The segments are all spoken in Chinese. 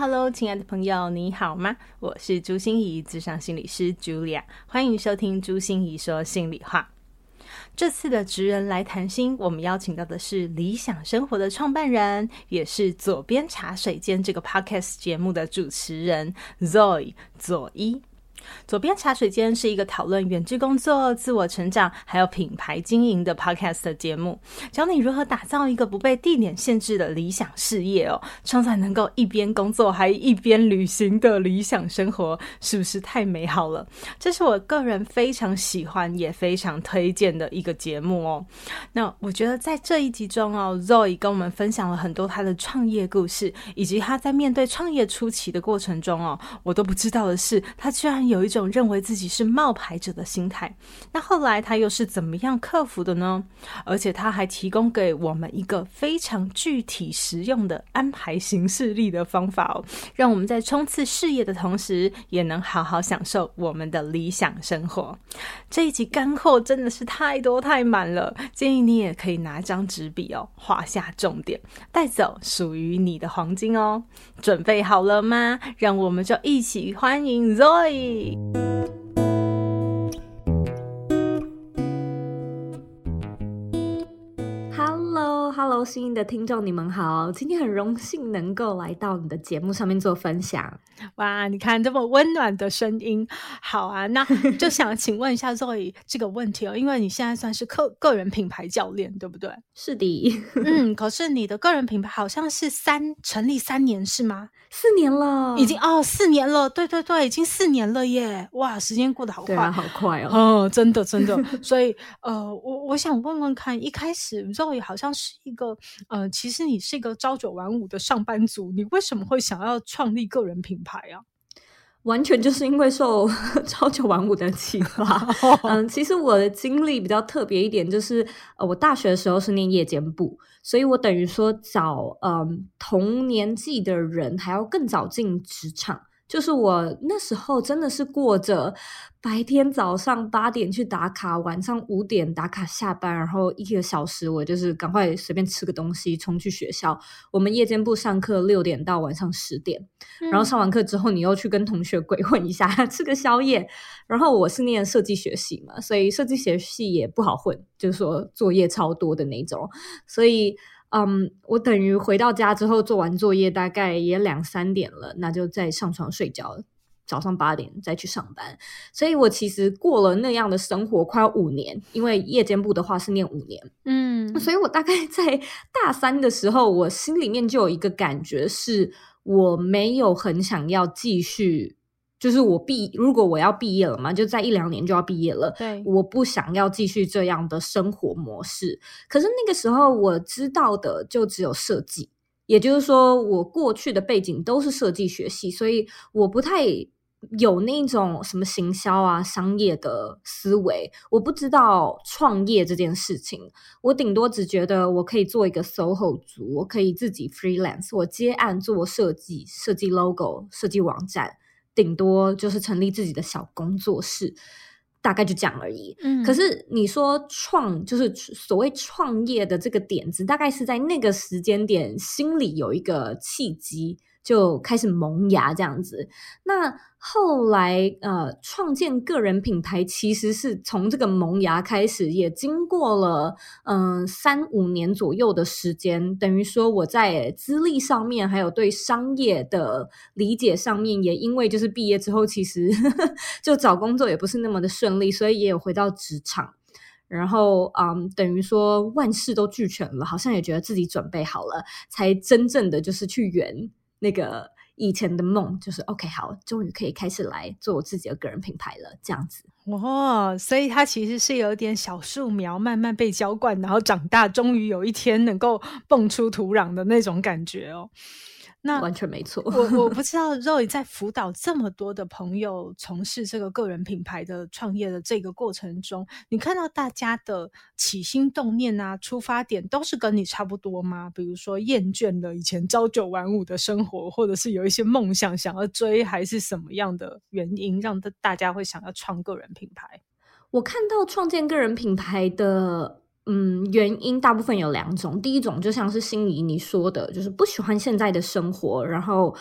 Hello，亲爱的朋友，你好吗？我是朱芯仪，咨商心理师 Julia，欢迎收听朱心怡说心里话。这次的职人来谈心，我们邀请到的是理想生活的创办人，也是左边茶水间这个 Podcast 节目的主持人 Zoe 左一。左边茶水间是一个讨论远距工作、自我成长，还有品牌经营的 podcast 节目，教你如何打造一个不被地点限制的理想事业哦，创造能够一边工作还一边旅行的理想生活，是不是太美好了？这是我个人非常喜欢也非常推荐的一个节目哦。那我觉得在这一集中哦，Zoe 跟我们分享了很多他的创业故事，以及他在面对创业初期的过程中哦，我都不知道的是，他居然有。一种认为自己是冒牌者的心态，那后来他又是怎么样克服的呢？而且他还提供给我们一个非常具体实用的安排行事力的方法哦，让我们在冲刺事业的同时，也能好好享受我们的理想生活。这一集干货真的是太多太满了，建议你也可以拿张纸笔哦，画下重点，带走属于你的黄金哦。准备好了吗？让我们就一起欢迎 Zoe。week. Hello，Hello，心仪的听众，你们好！今天很荣幸能够来到你的节目上面做分享。哇，你看这么温暖的声音，好啊！那 就想请问一下 Zoe 这个问题哦，因为你现在算是个个人品牌教练，对不对？是的，嗯，可是你的个人品牌好像是三成立三年是吗？四年了，已经哦，四年了，对对对，已经四年了耶！哇，时间过得好快，啊、好快哦，哦，真的真的。所以呃，我我想问问看，一开始 Zoe 好像是一个呃，其实你是一个朝九晚五的上班族，你为什么会想要创立个人品牌啊？完全就是因为受 朝九晚五的启发。嗯，其实我的经历比较特别一点，就是呃，我大学的时候是念夜间部，所以我等于说早嗯同年纪的人还要更早进职场。就是我那时候真的是过着白天早上八点去打卡，晚上五点打卡下班，然后一个小时我就是赶快随便吃个东西冲去学校。我们夜间部上课六点到晚上十点，然后上完课之后你又去跟同学鬼混一下，吃个宵夜。然后我是念设计学系嘛，所以设计学系也不好混，就是说作业超多的那种，所以。嗯，um, 我等于回到家之后做完作业，大概也两三点了，那就再上床睡觉，早上八点再去上班。所以我其实过了那样的生活快要五年，因为夜间部的话是念五年，嗯，所以我大概 在大三的时候，我心里面就有一个感觉，是我没有很想要继续。就是我毕，如果我要毕业了嘛，就在一两年就要毕业了。对，我不想要继续这样的生活模式。可是那个时候我知道的就只有设计，也就是说我过去的背景都是设计学系，所以我不太有那种什么行销啊、商业的思维。我不知道创业这件事情，我顶多只觉得我可以做一个 SOHO 族，我可以自己 freelance，我接案做设计、设计 logo、设计网站。顶多就是成立自己的小工作室，大概就这样而已。嗯，可是你说创，就是所谓创业的这个点子，大概是在那个时间点，心里有一个契机。就开始萌芽这样子，那后来呃，创建个人品牌其实是从这个萌芽开始，也经过了嗯、三五年左右的时间，等于说我在资历上面，还有对商业的理解上面，也因为就是毕业之后，其实 就找工作也不是那么的顺利，所以也有回到职场，然后嗯，等于说万事都俱全了，好像也觉得自己准备好了，才真正的就是去圆。那个以前的梦就是 OK，好，终于可以开始来做我自己的个人品牌了，这样子。哦，所以它其实是有点小树苗慢慢被浇灌，然后长大，终于有一天能够蹦出土壤的那种感觉哦。那完全没错。我 我不知道 Roy 在辅导这么多的朋友从事这个个人品牌的创业的这个过程中，你看到大家的起心动念啊、出发点都是跟你差不多吗？比如说厌倦了以前朝九晚五的生活，或者是有一些梦想想要追，还是什么样的原因让大家会想要创个人品牌？我看到创建个人品牌的。嗯，原因大部分有两种。第一种就像是心仪你说的，就是不喜欢现在的生活，然后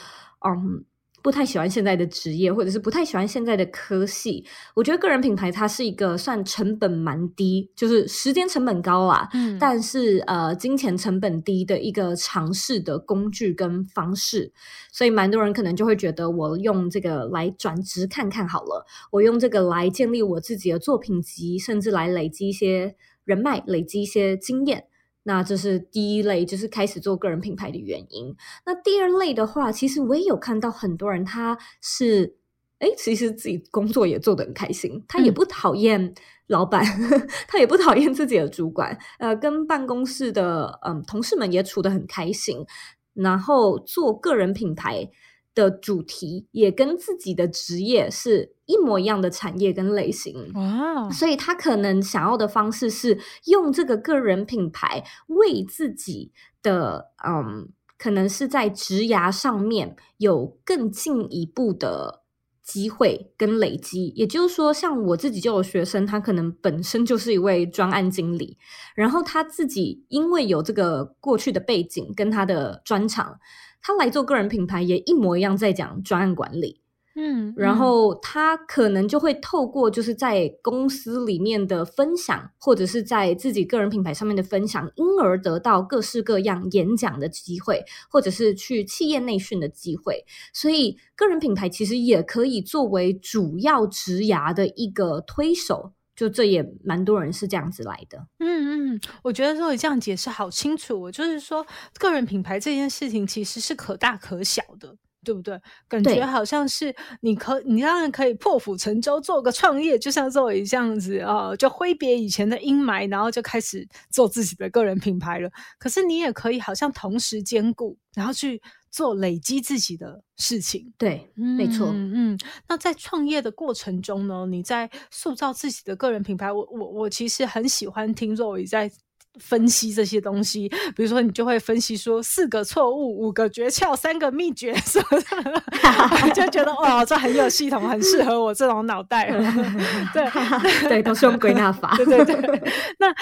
嗯，不太喜欢现在的职业，或者是不太喜欢现在的科系。我觉得个人品牌它是一个算成本蛮低，就是时间成本高啊，嗯，但是呃，金钱成本低的一个尝试的工具跟方式。所以蛮多人可能就会觉得，我用这个来转职看看好了，我用这个来建立我自己的作品集，甚至来累积一些。人脉累积一些经验，那这是第一类，就是开始做个人品牌的原因。那第二类的话，其实我也有看到很多人，他是诶，其实自己工作也做得很开心，他也不讨厌老板，嗯、他也不讨厌自己的主管，呃，跟办公室的嗯同事们也处得很开心，然后做个人品牌的主题也跟自己的职业是一模一样的产业跟类型，哇！所以他可能想要的方式是用这个个人品牌为自己的，嗯，可能是在职涯上面有更进一步的机会跟累积。也就是说，像我自己就有学生，他可能本身就是一位专案经理，然后他自己因为有这个过去的背景跟他的专长。他来做个人品牌也一模一样，在讲专案管理，嗯，然后他可能就会透过就是在公司里面的分享，或者是在自己个人品牌上面的分享，因而得到各式各样演讲的机会，或者是去企业内训的机会。所以，个人品牌其实也可以作为主要职涯的一个推手。就这也蛮多人是这样子来的，嗯嗯，我觉得说你这样解释好清楚，我就是说个人品牌这件事情其实是可大可小的，对不对？感觉好像是你可你当然可以破釜沉舟做个创业，就像 Zoe 这样子啊、呃，就挥别以前的阴霾，然后就开始做自己的个人品牌了。可是你也可以好像同时兼顾，然后去。做累积自己的事情，对，嗯、没错，嗯，那在创业的过程中呢，你在塑造自己的个人品牌，我我我其实很喜欢听若雨在。分析这些东西，比如说你就会分析说四个错误、五个诀窍、三个秘诀什么的，就觉得哇，这很有系统，很适合我这种脑袋。对 对，都是用归纳法。对对对。那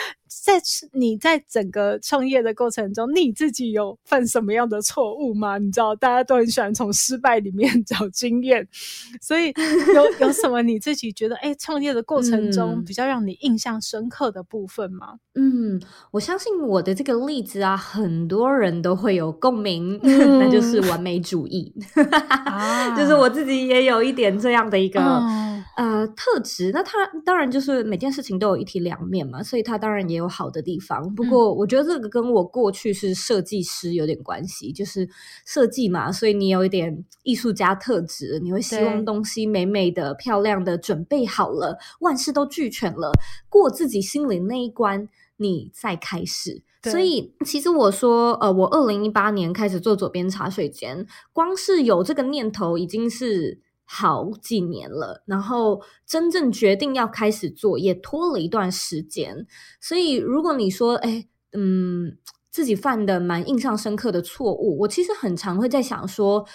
在你在整个创业的过程中，你自己有犯什么样的错误吗？你知道大家都很喜欢从失败里面 找经验，所以 有有什么你自己觉得哎，创业的过程中比较让你印象深刻的部分吗？嗯。我相信我的这个例子啊，很多人都会有共鸣，嗯、那就是完美主义。啊、就是我自己也有一点这样的一个、嗯、呃特质。那它当然就是每件事情都有一体两面嘛，所以它当然也有好的地方。不过我觉得这个跟我过去是设计师有点关系，就是设计嘛，所以你有一点艺术家特质，你会希望东西美美的、漂亮的准备好了，万事都俱全了，过自己心里那一关。你再开始，所以其实我说，呃，我二零一八年开始做左边茶水间，光是有这个念头已经是好几年了，然后真正决定要开始做，也拖了一段时间。所以如果你说，哎，嗯，自己犯的蛮印象深刻的错误，我其实很常会在想说，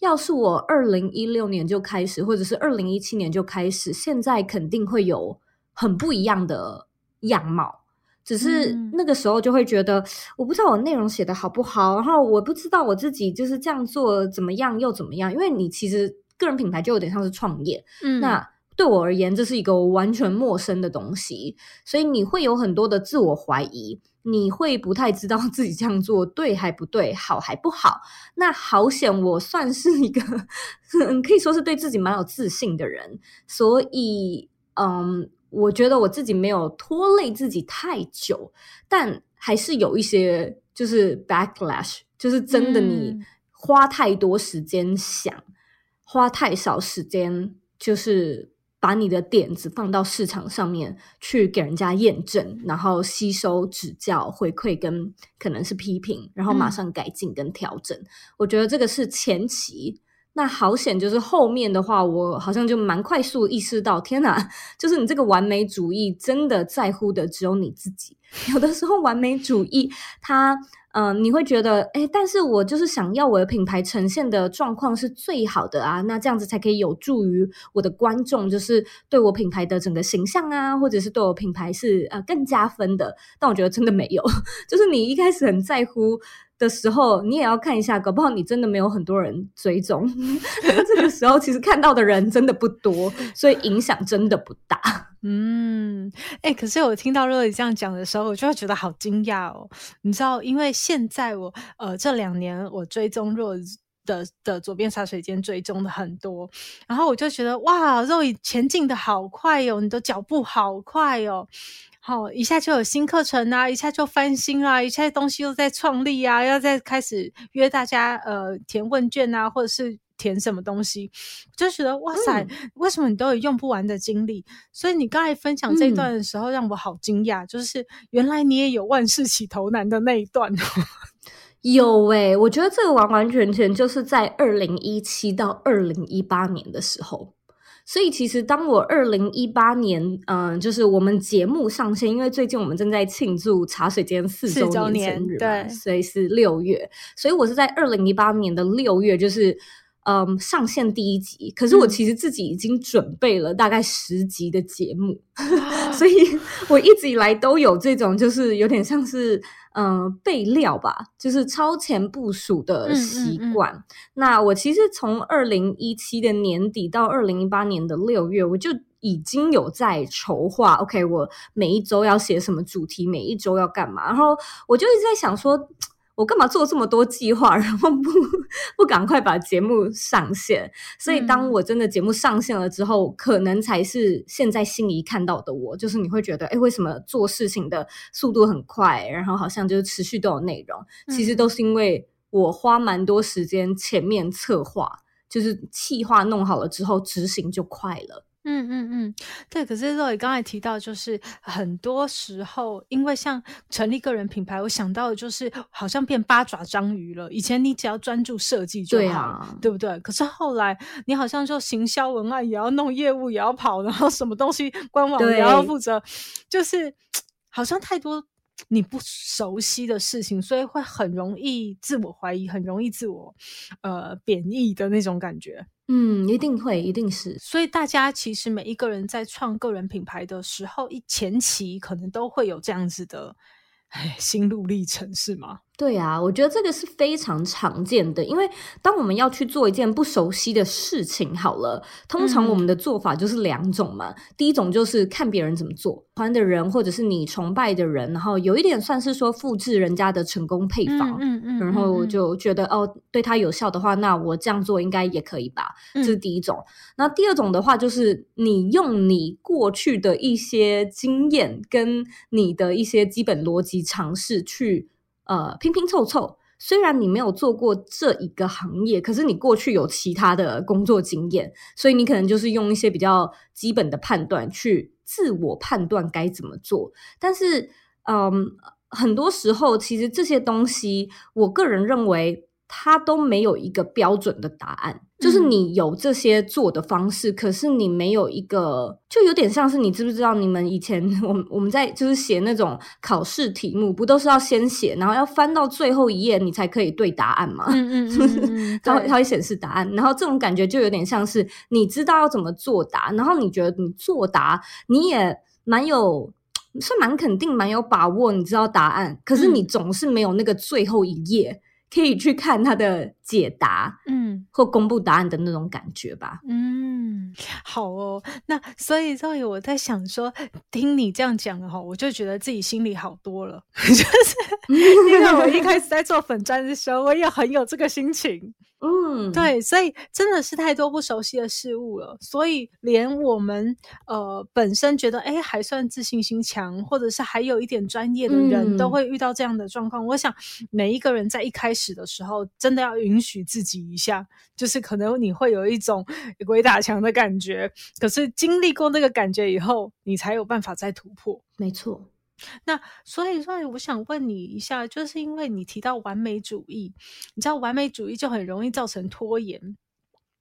要是我二零一六年就开始，或者是二零一七年就开始，现在肯定会有很不一样的样貌。只是那个时候就会觉得，我不知道我内容写的好不好，然后我不知道我自己就是这样做怎么样又怎么样。因为你其实个人品牌就有点像是创业，嗯，那对我而言这是一个完全陌生的东西，所以你会有很多的自我怀疑，你会不太知道 自己这样做对还不对，好还不好。那好险，我算是一个 可以说是对自己蛮有自信的人，所以嗯。我觉得我自己没有拖累自己太久，但还是有一些就是 backlash，就是真的你花太多时间想，嗯、花太少时间就是把你的点子放到市场上面去给人家验证，然后吸收指教、回馈跟可能是批评，然后马上改进跟调整。嗯、我觉得这个是前期。那好险，就是后面的话，我好像就蛮快速意识到，天哪，就是你这个完美主义真的在乎的只有你自己。有的时候完美主义，它，嗯、你会觉得，诶，但是我就是想要我的品牌呈现的状况是最好的啊，那这样子才可以有助于我的观众，就是对我品牌的整个形象啊，或者是对我品牌是呃更加分的。但我觉得真的没有，就是你一开始很在乎。的时候，你也要看一下，搞不好你真的没有很多人追踪。这个时候，其实看到的人真的不多，所以影响真的不大。嗯，哎、可是我听到若以这样讲的时候，我就会觉得好惊讶哦。你知道，因为现在我呃这两年我追踪若的的左边茶水间追踪的很多，然后我就觉得哇，Zoe 前进的好快哦，你的脚步好快哦。好，一下就有新课程啊，一下就翻新啊，一下东西又在创立啊，要再开始约大家呃填问卷啊，或者是填什么东西，就觉得哇塞，嗯、为什么你都有用不完的精力？所以你刚才分享这一段的时候，让我好惊讶，嗯、就是原来你也有万事起头难的那一段。有诶、欸，我觉得这个完完全全就是在二零一七到二零一八年的时候。所以其实当我二零一八年，嗯、呃，就是我们节目上线，因为最近我们正在庆祝茶水间四周年生日，对，所以是六月，所以我是在二零一八年的六月，就是。嗯，上线第一集，可是我其实自己已经准备了大概十集的节目，嗯、所以我一直以来都有这种，就是有点像是嗯备料吧，就是超前部署的习惯。嗯嗯嗯、那我其实从二零一七的年底到二零一八年的六月，我就已经有在筹划。OK，我每一周要写什么主题，每一周要干嘛，然后我就一直在想说。我干嘛做这么多计划，然后不不赶快把节目上线？所以当我真的节目上线了之后，嗯、可能才是现在心仪看到的我，就是你会觉得，哎，为什么做事情的速度很快，然后好像就是持续都有内容？其实都是因为我花蛮多时间前面策划，就是计划弄好了之后，执行就快了。嗯嗯嗯，对。可是若雨刚才提到，就是很多时候，因为像成立个人品牌，我想到的就是好像变八爪章鱼了。以前你只要专注设计就好，对啊，对不对？可是后来你好像就行销文案也要弄，业务也要跑，然后什么东西官网也要负责，就是好像太多你不熟悉的事情，所以会很容易自我怀疑，很容易自我呃贬义的那种感觉。嗯，一定会，一定是。所以大家其实每一个人在创个人品牌的时候，一前期可能都会有这样子的，哎，心路历程，是吗？对啊，我觉得这个是非常常见的，因为当我们要去做一件不熟悉的事情，好了，通常我们的做法就是两种嘛。嗯、第一种就是看别人怎么做，喜欢的人或者是你崇拜的人，然后有一点算是说复制人家的成功配方，嗯嗯，嗯，然后就觉得哦，对他有效的话，那我这样做应该也可以吧。这是第一种。嗯、那第二种的话，就是你用你过去的一些经验跟你的一些基本逻辑尝试去。呃，拼拼凑凑，虽然你没有做过这一个行业，可是你过去有其他的工作经验，所以你可能就是用一些比较基本的判断去自我判断该怎么做。但是，嗯，很多时候其实这些东西，我个人认为。它都没有一个标准的答案，就是你有这些做的方式，嗯、可是你没有一个，就有点像是你知不知道？你们以前我们我们在就是写那种考试题目，不都是要先写，然后要翻到最后一页，你才可以对答案吗？嗯嗯嗯，它会它会显示答案，然后这种感觉就有点像是你知道要怎么作答，然后你觉得你作答你也蛮有，是蛮肯定，蛮有把握，你知道答案，可是你总是没有那个最后一页。可以去看他的解答，嗯，或公布答案的那种感觉吧。嗯，好哦。那所以，所以我在想说，听你这样讲的话，我就觉得自己心里好多了。就是 因为我一开始在做粉砖的时候，我也很有这个心情。嗯，对，所以真的是太多不熟悉的事物了，所以连我们呃本身觉得哎还算自信心强，或者是还有一点专业的人，都会遇到这样的状况。嗯、我想每一个人在一开始的时候，真的要允许自己一下，就是可能你会有一种鬼打墙的感觉，可是经历过那个感觉以后，你才有办法再突破。没错。那所以说，我想问你一下，就是因为你提到完美主义，你知道完美主义就很容易造成拖延。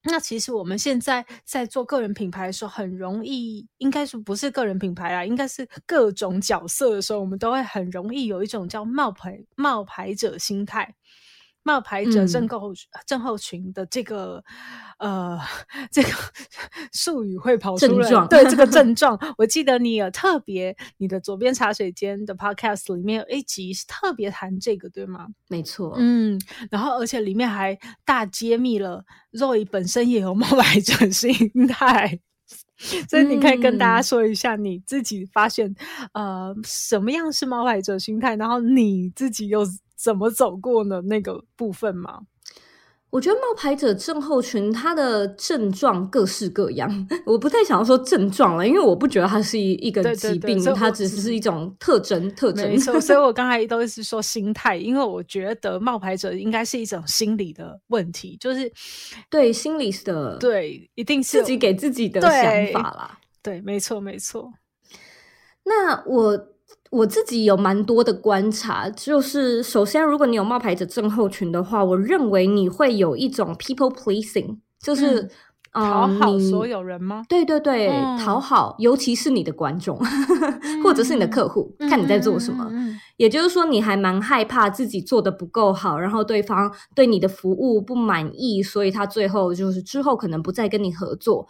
那其实我们现在在做个人品牌的时候，很容易，应该说不是个人品牌啊，应该是各种角色的时候，我们都会很容易有一种叫冒牌冒牌者心态。冒牌者症候症候群的这个、嗯、呃这个术语会跑出来，对这个 症状，我记得你有特别你的左边茶水间的 podcast 里面有一集是特别谈这个，对吗？没错，嗯，然后而且里面还大揭秘了 Roy 本身也有冒牌者心态，所以你可以跟大家说一下你自己发现、嗯、呃什么样是冒牌者心态，然后你自己又。怎么走过呢？那个部分吗？我觉得冒牌者症候群它的症状各式各样，我不太想要说症状了，因为我不觉得它是一一个疾病，它只是一种特征特征。所以 我刚才都是说心态，因为我觉得冒牌者应该是一种心理的问题，就是对心理的对，一定是自己给自己的想法啦。对，对，没错，没错。那我。我自己有蛮多的观察，就是首先，如果你有冒牌者症候群的话，我认为你会有一种 people pleasing，就是讨、嗯、好所有人吗？对对对，嗯、讨好，尤其是你的观众，或者是你的客户，嗯、看你在做什么。嗯、也就是说，你还蛮害怕自己做的不够好，然后对方对你的服务不满意，所以他最后就是之后可能不再跟你合作。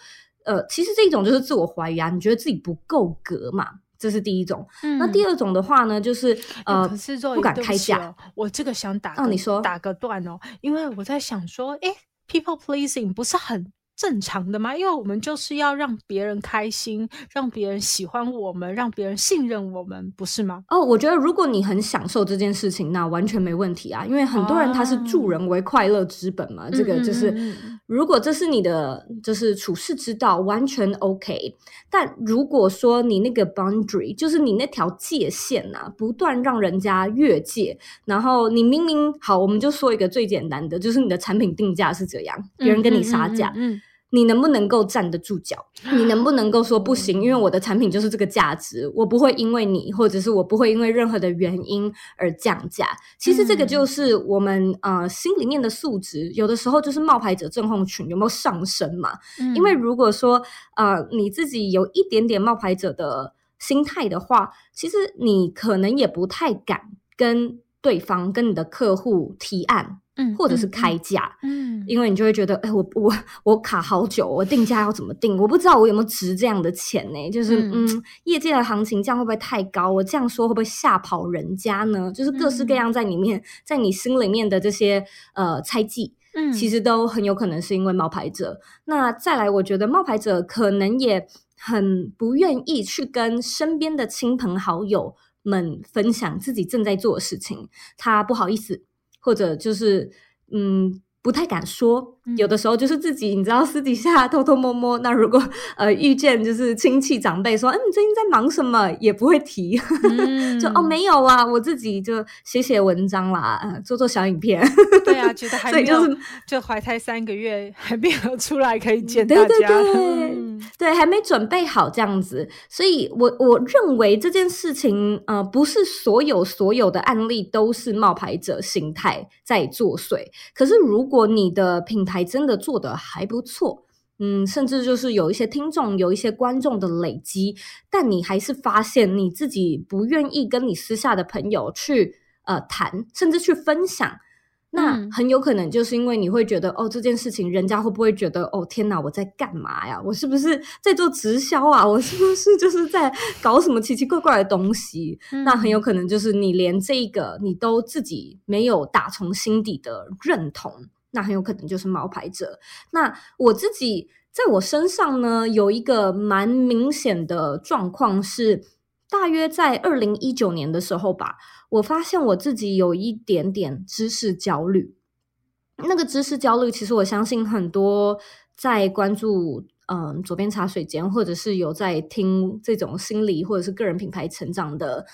呃，其实这种就是自我怀疑啊，你觉得自己不够格嘛？这是第一种，嗯、那第二种的话呢，就是呃，可是不敢开价。我这个想打个，哦、你说打个断哦，因为我在想说，诶，people pleasing 不是很正常的吗？因为我们就是要让别人开心，让别人喜欢我们，让别人信任我们，不是吗？哦，我觉得如果你很享受这件事情，那完全没问题啊。因为很多人他是助人为快乐之本嘛，哦、这个就是，嗯嗯嗯，如果这是你的就是处事之道，完全 OK。但如果说你那个 boundary，就是你那条界限呐、啊，不断让人家越界，然后你明明好，我们就说一个最简单的，就是你的产品定价是这样，别人跟你杀价。嗯嗯嗯嗯你能不能够站得住脚？你能不能够说不行？因为我的产品就是这个价值，我不会因为你，或者是我不会因为任何的原因而降价。其实这个就是我们呃心里面的素质，有的时候就是冒牌者症候群有没有上升嘛？因为如果说呃你自己有一点点冒牌者的心态的话，其实你可能也不太敢跟对方、跟你的客户提案。嗯，或者是开价，嗯，因为你就会觉得，哎，我我我卡好久，我定价要怎么定？我不知道我有没有值这样的钱呢？就是，嗯，嗯，业界的行情这样会不会太高？我这样说会不会吓跑人家呢？就是各式各样在里面，在你心里面的这些呃猜忌，嗯，其实都很有可能是因为冒牌者。那再来，我觉得冒牌者可能也很不愿意去跟身边的亲朋好友们分享自己正在做的事情，他不好意思。或者就是，嗯，不太敢说，嗯、有的时候就是自己，你知道，私底下偷偷摸摸。那如果呃遇见就是亲戚长辈说，嗯，你最近在忙什么，也不会提，嗯、就哦没有啊，我自己就写写文章啦，呃、做做小影片。对啊，觉得还没有，就是就怀胎三个月还没有出来可以见大家。对对对。对，还没准备好这样子，所以我我认为这件事情，呃，不是所有所有的案例都是冒牌者心态在作祟。可是，如果你的品牌真的做得还不错，嗯，甚至就是有一些听众、有一些观众的累积，但你还是发现你自己不愿意跟你私下的朋友去呃谈，甚至去分享。那很有可能就是因为你会觉得哦，这件事情人家会不会觉得哦，天哪，我在干嘛呀？我是不是在做直销啊？我是不是就是在搞什么奇奇怪怪的东西？嗯、那很有可能就是你连这个你都自己没有打从心底的认同，那很有可能就是冒牌者。那我自己在我身上呢，有一个蛮明显的状况是。大约在二零一九年的时候吧，我发现我自己有一点点知识焦虑。那个知识焦虑，其实我相信很多在关注嗯左边茶水间，或者是有在听这种心理或者是个人品牌成长的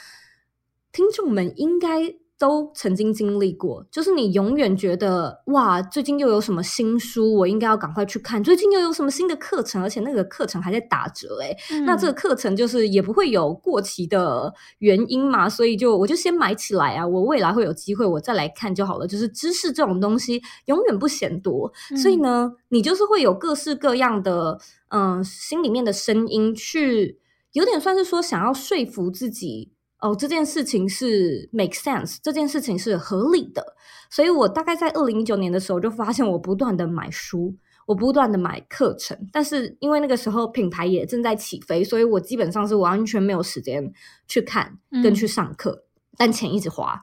听众们，应该。都曾经经历过，就是你永远觉得哇，最近又有什么新书，我应该要赶快去看。最近又有什么新的课程，而且那个课程还在打折诶、嗯、那这个课程就是也不会有过期的原因嘛，所以就我就先买起来啊，我未来会有机会我再来看就好了。就是知识这种东西永远不嫌多，嗯、所以呢，你就是会有各式各样的嗯、呃、心里面的声音去，有点算是说想要说服自己。哦，这件事情是 make sense，这件事情是合理的，所以我大概在二零一九年的时候就发现，我不断的买书，我不断的买课程，但是因为那个时候品牌也正在起飞，所以我基本上是完全没有时间去看跟去上课，嗯、但钱一直花，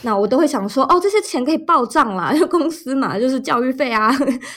那我都会想说，哦，这些钱可以报账啦，因 为公司嘛，就是教育费啊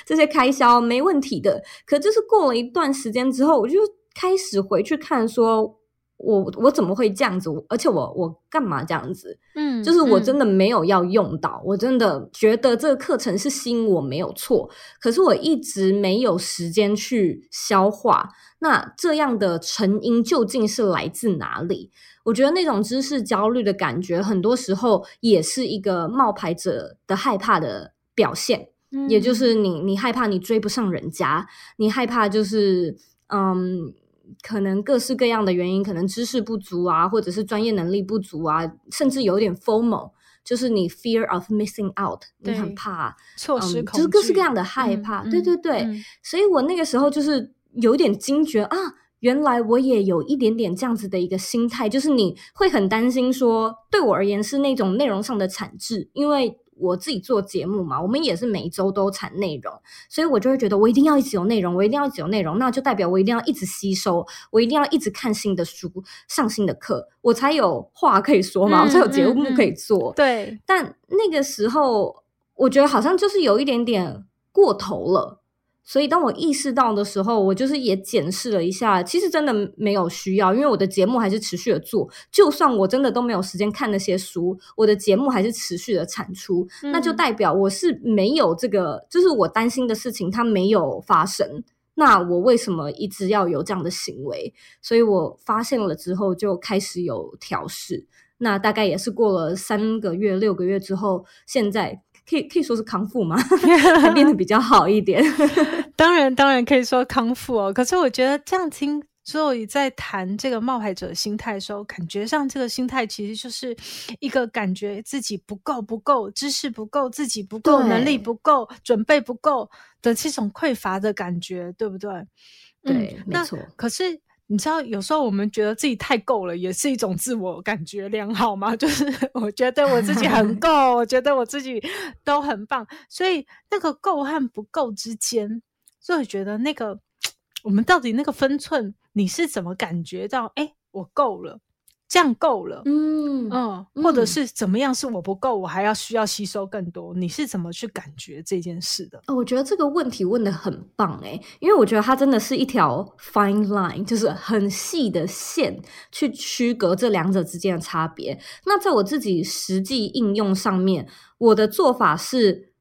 这些开销没问题的。可就是过了一段时间之后，我就开始回去看说。我我怎么会这样子？而且我我干嘛这样子？嗯，就是我真的没有要用到，嗯、我真的觉得这个课程是吸引我没有错，可是我一直没有时间去消化。那这样的成因究竟是来自哪里？我觉得那种知识焦虑的感觉，很多时候也是一个冒牌者的害怕的表现，嗯、也就是你你害怕你追不上人家，你害怕就是嗯。可能各式各样的原因，可能知识不足啊，或者是专业能力不足啊，甚至有点 FOMO，就是你 fear of missing out，你很怕错失、嗯，就是各式各样的害怕。嗯、对对对，嗯、所以我那个时候就是有点惊觉啊，原来我也有一点点这样子的一个心态，就是你会很担心说，对我而言是那种内容上的产制，因为。我自己做节目嘛，我们也是每周都产内容，所以我就会觉得我一定要一直有内容，我一定要一直有内容，那就代表我一定要一直吸收，我一定要一直看新的书，上新的课，我才有话可以说嘛，嗯、我才有节目可以做。嗯嗯、对，但那个时候我觉得好像就是有一点点过头了。所以，当我意识到的时候，我就是也检视了一下，其实真的没有需要，因为我的节目还是持续的做，就算我真的都没有时间看那些书，我的节目还是持续的产出，嗯、那就代表我是没有这个，就是我担心的事情它没有发生。那我为什么一直要有这样的行为？所以我发现了之后，就开始有调试。那大概也是过了三个月、六个月之后，现在。可以可以说是康复吗？还变得比较好一点。当然，当然可以说康复哦。可是我觉得这样听，所以在谈这个冒牌者心态的时候，感觉上这个心态其实就是一个感觉自己不够、不够知识不够、自己不够能力不够、准备不够的这种匮乏的感觉，对不对？对，嗯、没错。可是。你知道，有时候我们觉得自己太够了，也是一种自我感觉良好吗？就是 我觉得我自己很够，我觉得我自己都很棒，所以那个够和不够之间，所以觉得那个 我们到底那个分寸，你是怎么感觉到？哎，我够了。这样够了，嗯嗯，或者是怎么样？是我不够，我还要需要吸收更多。你是怎么去感觉这件事的？哦，我觉得这个问题问得很棒诶，因为我觉得它真的是一条 fine line，就是很细的线去区隔这两者之间的差别。那在我自己实际应用上面，我的做法是，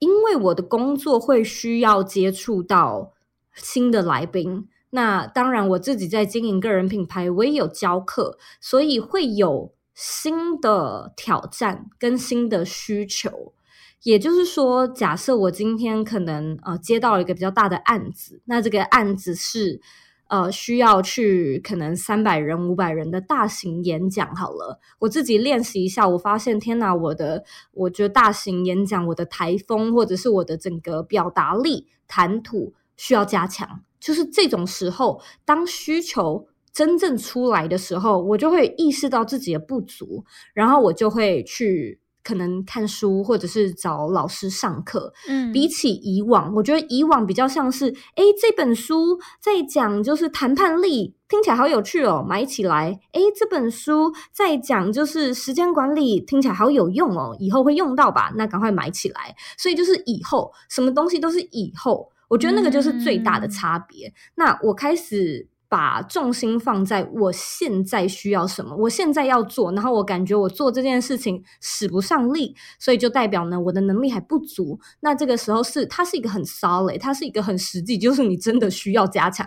因为我的工作会需要接触到新的来宾。那当然，我自己在经营个人品牌，我也有教课，所以会有新的挑战跟新的需求。也就是说，假设我今天可能呃接到了一个比较大的案子，那这个案子是呃需要去可能三百人、五百人的大型演讲。好了，我自己练习一下，我发现天哪，我的我觉得大型演讲，我的台风或者是我的整个表达力、谈吐需要加强。就是这种时候，当需求真正出来的时候，我就会意识到自己的不足，然后我就会去可能看书，或者是找老师上课。嗯，比起以往，我觉得以往比较像是，诶，这本书在讲就是谈判力，听起来好有趣哦，买起来。诶，这本书在讲就是时间管理，听起来好有用哦，以后会用到吧？那赶快买起来。所以就是以后，什么东西都是以后。我觉得那个就是最大的差别。嗯、那我开始把重心放在我现在需要什么，我现在要做，然后我感觉我做这件事情使不上力，所以就代表呢，我的能力还不足。那这个时候是它是一个很 solid，它是一个很实际，就是你真的需要加强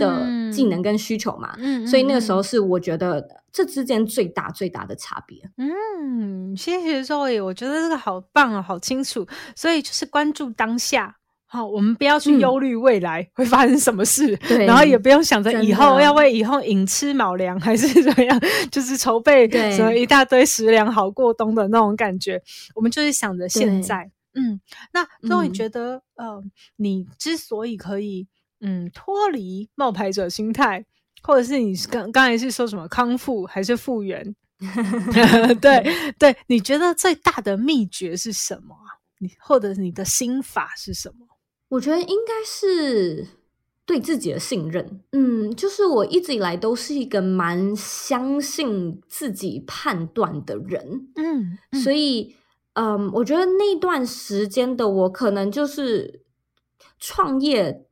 的技能跟需求嘛。嗯，所以那个时候是我觉得这之间最大最大的差别。嗯，谢谢 Zoe，我觉得这个好棒啊，好清楚。所以就是关注当下。好，我们不要去忧虑未来会发生什么事，嗯、然后也不用想着以后要为以后寅吃卯粮还是怎么样，就是筹备什么一大堆食粮好过冬的那种感觉。我们就是想着现在，嗯，那所以你觉得，嗯、呃，你之所以可以嗯脱离冒牌者心态，或者是你刚刚才是说什么康复还是复原？对对，你觉得最大的秘诀是什么？你或者你的心法是什么？我觉得应该是对自己的信任，嗯，就是我一直以来都是一个蛮相信自己判断的人，嗯，嗯，所以，嗯，我觉得那段时间的我可能就是创业。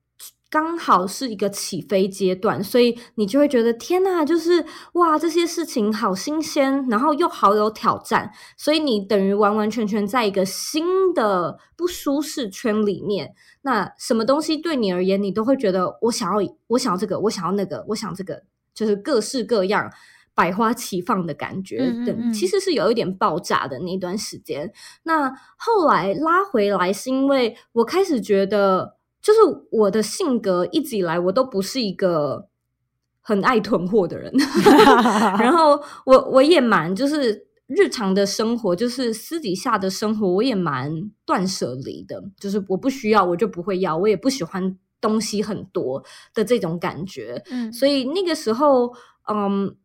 刚好是一个起飞阶段，所以你就会觉得天呐，就是哇，这些事情好新鲜，然后又好有挑战，所以你等于完完全全在一个新的不舒适圈里面。那什么东西对你而言，你都会觉得我想要，我想要这个，我想要那个，我想这个，就是各式各样百花齐放的感觉。嗯嗯嗯，其实是有一点爆炸的那段时间。那后来拉回来，是因为我开始觉得。就是我的性格一直以来我都不是一个很爱囤货的人，然后我我也蛮就是日常的生活，就是私底下的生活，我也蛮断舍离的，就是我不需要我就不会要，我也不喜欢东西很多的这种感觉，嗯，所以那个时候，嗯，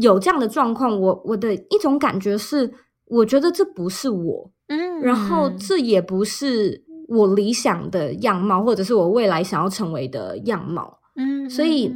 有这样的状况，我我的一种感觉是，我觉得这不是我，嗯，然后这也不是。我理想的样貌，或者是我未来想要成为的样貌，嗯，所以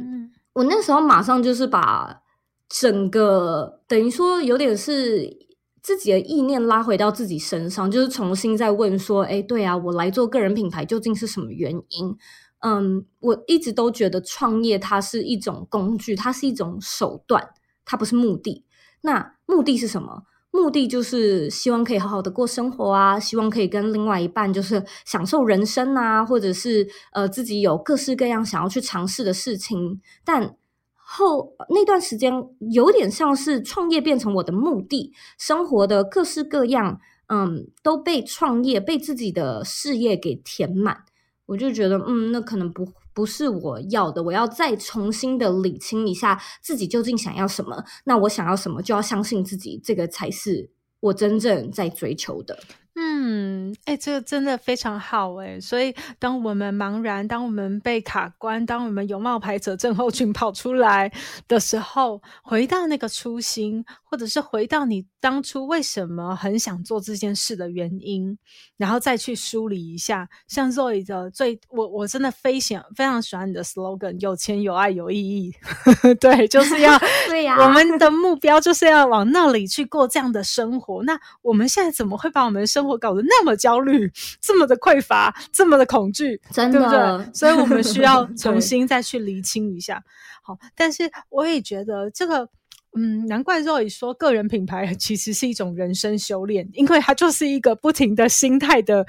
我那时候马上就是把整个等于说有点是自己的意念拉回到自己身上，就是重新再问说，哎，对啊，我来做个人品牌究竟是什么原因？嗯，我一直都觉得创业它是一种工具，它是一种手段，它不是目的。那目的是什么？目的就是希望可以好好的过生活啊，希望可以跟另外一半就是享受人生啊，或者是呃自己有各式各样想要去尝试的事情。但后那段时间有点像是创业变成我的目的，生活的各式各样，嗯，都被创业被自己的事业给填满。我就觉得，嗯，那可能不不是我要的，我要再重新的理清一下自己究竟想要什么。那我想要什么，就要相信自己，这个才是我真正在追求的。嗯，哎、这个真的非常好哎。所以，当我们茫然，当我们被卡关，当我们有冒牌者症候群跑出来的时候，回到那个初心，或者是回到你当初为什么很想做这件事的原因，然后再去梳理一下。像 Zoe 的最，我我真的非常非常喜欢你的 slogan：有钱、有爱、有意义。对，就是要 对呀。我们的目标就是要往那里去过这样的生活。那我们现在怎么会把我们的生活搞得那么焦虑，这么的匮乏，这么的恐惧，真的，对不对？所以我们需要 重新再去厘清一下。好，但是我也觉得这个，嗯，难怪 Roy 说个人品牌其实是一种人生修炼，因为它就是一个不停的心态的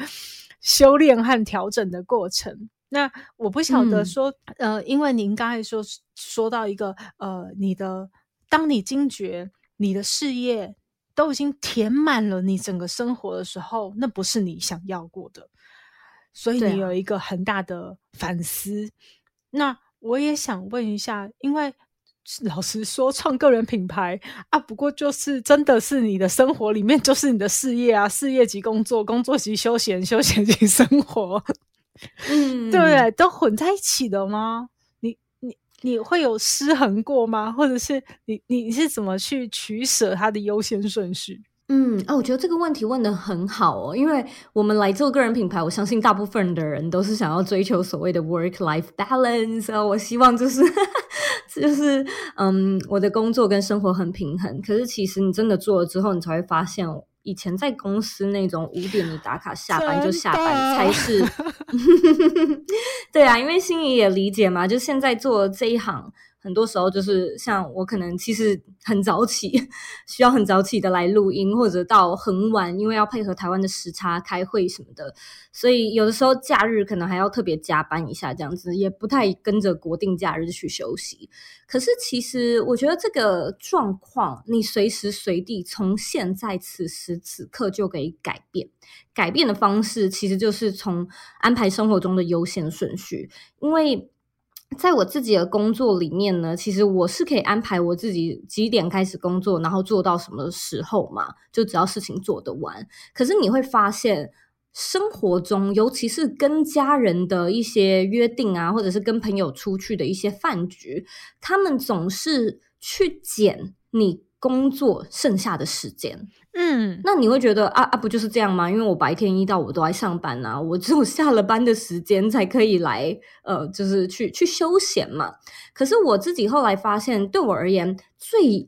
修炼和调整的过程。那我不晓得说，嗯、呃，因为您刚才说说到一个，呃，你的当你惊觉你的事业。都已经填满了你整个生活的时候，那不是你想要过的，所以你有一个很大的反思。啊、那我也想问一下，因为老实说，创个人品牌啊，不过就是真的是你的生活里面就是你的事业啊，事业及工作，工作及休闲，休闲及生活，嗯，对不对？都混在一起的吗？你你你会有失衡过吗？或者是你你是怎么去取舍它的优先顺序？嗯，哦，我觉得这个问题问得很好哦，因为我们来做个人品牌，我相信大部分的人都是想要追求所谓的 work-life balance 啊。我希望就是就是嗯，我的工作跟生活很平衡。可是其实你真的做了之后，你才会发现。以前在公司那种五点你打卡下班就下班才是 对啊，因为心仪也理解嘛，就现在做这一行，很多时候就是像我可能其实很早起，需要很早起的来录音，或者到很晚，因为要配合台湾的时差开会什么的，所以有的时候假日可能还要特别加班一下，这样子也不太跟着国定假日去休息。可是其实我觉得这个状况，你随时随地从现在此时此刻就可以改变。改变的方式其实就是从安排生活中的优先顺序，因为在我自己的工作里面呢，其实我是可以安排我自己几点开始工作，然后做到什么时候嘛，就只要事情做得完。可是你会发现，生活中尤其是跟家人的一些约定啊，或者是跟朋友出去的一些饭局，他们总是去减你工作剩下的时间。嗯，那你会觉得啊啊，不就是这样吗？因为我白天一到五都在上班啊，我只有下了班的时间才可以来，呃，就是去去休闲嘛。可是我自己后来发现，对我而言，最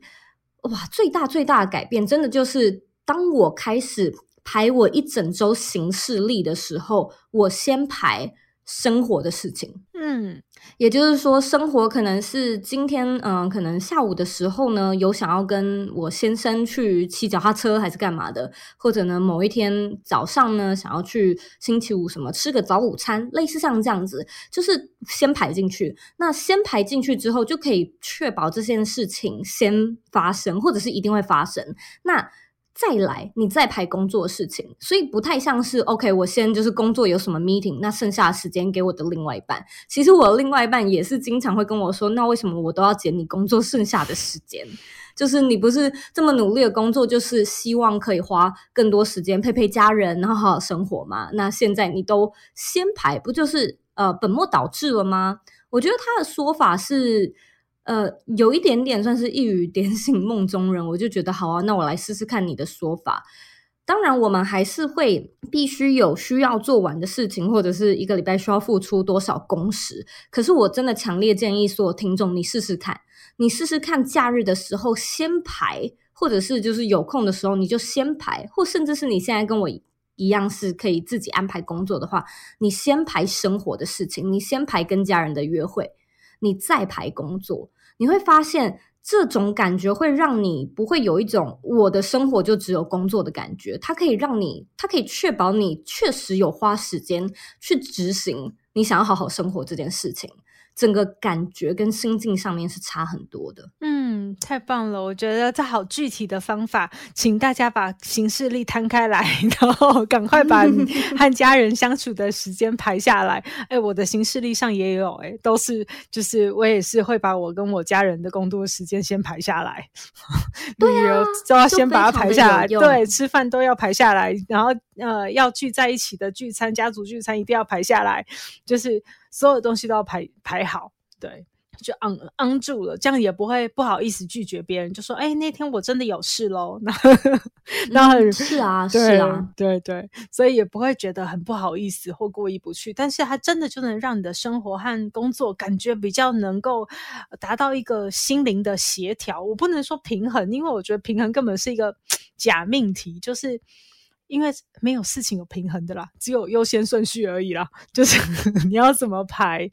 哇最大最大的改变，真的就是当我开始排我一整周行事历的时候，我先排生活的事情。嗯。也就是说，生活可能是今天，嗯、呃，可能下午的时候呢，有想要跟我先生去骑脚踏车，还是干嘛的，或者呢，某一天早上呢，想要去星期五什么吃个早午餐，类似像这样子，就是先排进去。那先排进去之后，就可以确保这件事情先发生，或者是一定会发生。那再来，你再排工作的事情，所以不太像是 OK。我先就是工作有什么 meeting，那剩下的时间给我的另外一半。其实我的另外一半也是经常会跟我说，那为什么我都要捡你工作剩下的时间？就是你不是这么努力的工作，就是希望可以花更多时间陪陪家人，然后好好生活吗？那现在你都先排，不就是呃本末倒置了吗？我觉得他的说法是。呃，有一点点算是一语点醒梦中人，我就觉得好啊，那我来试试看你的说法。当然，我们还是会必须有需要做完的事情，或者是一个礼拜需要付出多少工时。可是，我真的强烈建议所有听众，你试试看，你试试看，假日的时候先排，或者是就是有空的时候你就先排，或甚至是你现在跟我一样是可以自己安排工作的话，你先排生活的事情，你先排跟家人的约会。你再排工作，你会发现这种感觉会让你不会有一种我的生活就只有工作的感觉。它可以让你，它可以确保你确实有花时间去执行你想要好好生活这件事情。整个感觉跟心境上面是差很多的。嗯，太棒了！我觉得这好具体的方法，请大家把行事历摊开来，然后赶快把 和家人相处的时间排下来。哎，我的行事历上也有，哎，都是就是我也是会把我跟我家人的工作时间先排下来。对啊，都要先把它排下来。对，吃饭都要排下来，然后呃，要聚在一起的聚餐、家族聚餐一定要排下来，就是。所有东西都要排排好，对，就昂昂住了，这样也不会不好意思拒绝别人，就说：“哎、欸，那天我真的有事喽。那”那那、嗯、是啊，是啊，对对，所以也不会觉得很不好意思或过意不去。但是它真的就能让你的生活和工作感觉比较能够达到一个心灵的协调。我不能说平衡，因为我觉得平衡根本是一个 假命题，就是。因为没有事情有平衡的啦，只有优先顺序而已啦。就是 你要怎么排，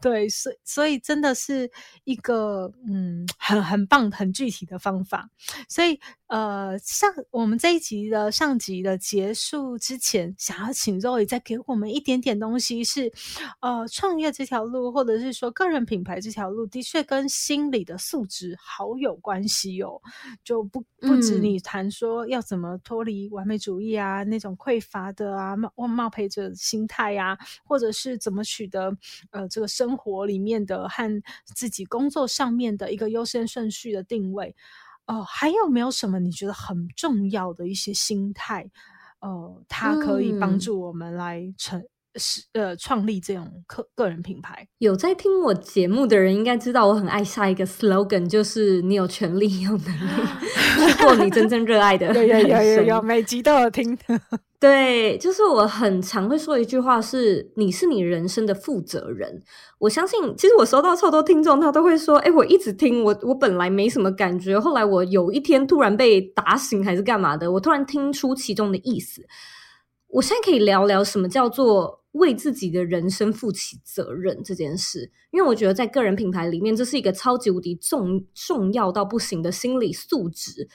对，所以所以真的是一个嗯，很很棒、很具体的方法。所以呃，上我们这一集的上集的结束之前，想要请 Zoe 再给我们一点点东西是，是呃，创业这条路，或者是说个人品牌这条路，的确跟心理的素质好有关系哦。就不不止你谈说要怎么脱离完美主义。啊，那种匮乏的啊，冒冒昧者心态啊，或者是怎么取得呃这个生活里面的和自己工作上面的一个优先顺序的定位，哦、呃，还有没有什么你觉得很重要的一些心态？呃，它可以帮助我们来成。嗯是呃，创立这种个个人品牌，有在听我节目的人应该知道，我很爱下一个 slogan，就是你有权利、有能力 去过你真正热爱的。有有有有有，每集都有听。对，就是我很常会说一句话是：你是你人生的负责人。我相信，其实我收到超多听众，他都会说：哎，我一直听，我我本来没什么感觉，后来我有一天突然被打醒，还是干嘛的，我突然听出其中的意思。我现在可以聊聊什么叫做为自己的人生负起责任这件事，因为我觉得在个人品牌里面，这是一个超级无敌重重要到不行的心理素质，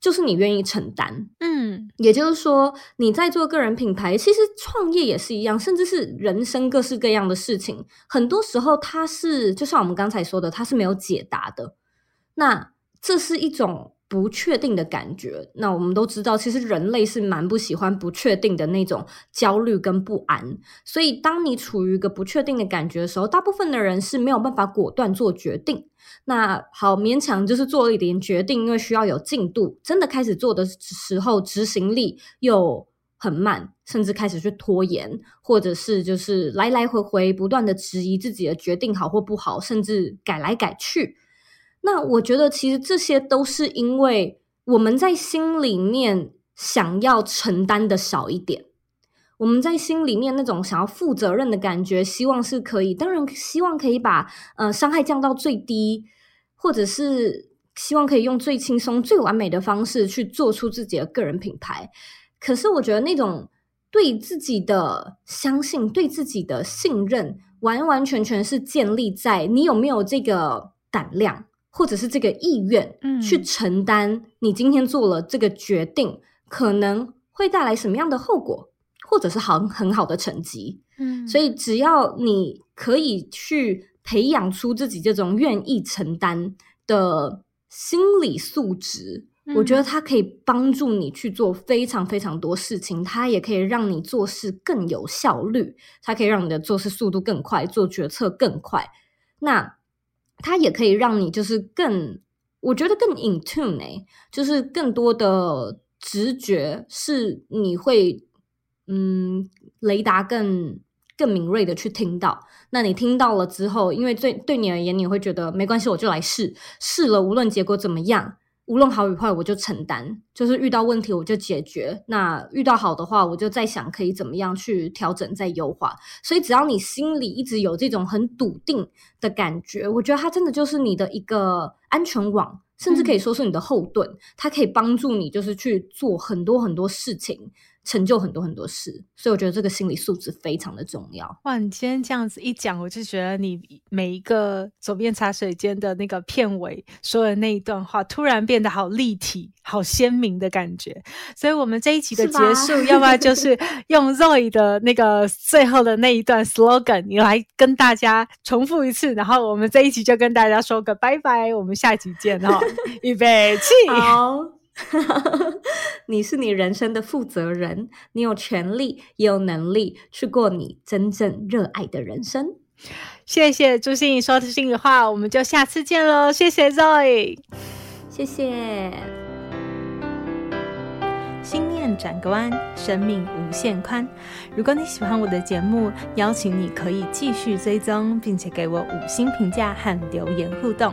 就是你愿意承担。嗯，也就是说，你在做个人品牌，其实创业也是一样，甚至是人生各式各样的事情，很多时候它是就像我们刚才说的，它是没有解答的。那这是一种。不确定的感觉，那我们都知道，其实人类是蛮不喜欢不确定的那种焦虑跟不安。所以，当你处于一个不确定的感觉的时候，大部分的人是没有办法果断做决定。那好，勉强就是做了一点决定，因为需要有进度。真的开始做的时候，执行力又很慢，甚至开始去拖延，或者是就是来来回回不断的质疑自己的决定好或不好，甚至改来改去。那我觉得，其实这些都是因为我们在心里面想要承担的少一点，我们在心里面那种想要负责任的感觉，希望是可以，当然希望可以把呃伤害降到最低，或者是希望可以用最轻松、最完美的方式去做出自己的个人品牌。可是我觉得那种对自己的相信、对自己的信任，完完全全是建立在你有没有这个胆量。或者是这个意愿，去承担你今天做了这个决定，嗯、可能会带来什么样的后果，或者是好很好的成绩。嗯，所以只要你可以去培养出自己这种愿意承担的心理素质，嗯、我觉得它可以帮助你去做非常非常多事情，它也可以让你做事更有效率，它可以让你的做事速度更快，做决策更快。那。它也可以让你就是更，我觉得更 in tune 欸，就是更多的直觉是你会，嗯，雷达更更敏锐的去听到。那你听到了之后，因为对对你而言，你会觉得没关系，我就来试，试了无论结果怎么样。无论好与坏，我就承担。就是遇到问题，我就解决。那遇到好的话，我就在想可以怎么样去调整、再优化。所以，只要你心里一直有这种很笃定的感觉，我觉得它真的就是你的一个安全网，甚至可以说是你的后盾。嗯、它可以帮助你，就是去做很多很多事情。成就很多很多事，所以我觉得这个心理素质非常的重要。哇，你今天这样子一讲，我就觉得你每一个左边茶水间的那个片尾说的那一段话，突然变得好立体、好鲜明的感觉。所以，我们这一集的结束，要不要就是 用 Zoe 的那个最后的那一段 slogan，你来跟大家重复一次，然后我们这一集就跟大家说个拜拜，我们下集见哈！预备起，好。你是你人生的负责人，你有权利也有能力去过你真正热爱的人生。谢谢朱心怡说的心里话，我们就下次见喽。谢谢 Zoe，谢谢。心念转个弯，生命无限宽。如果你喜欢我的节目，邀请你可以继续追踪，并且给我五星评价和留言互动。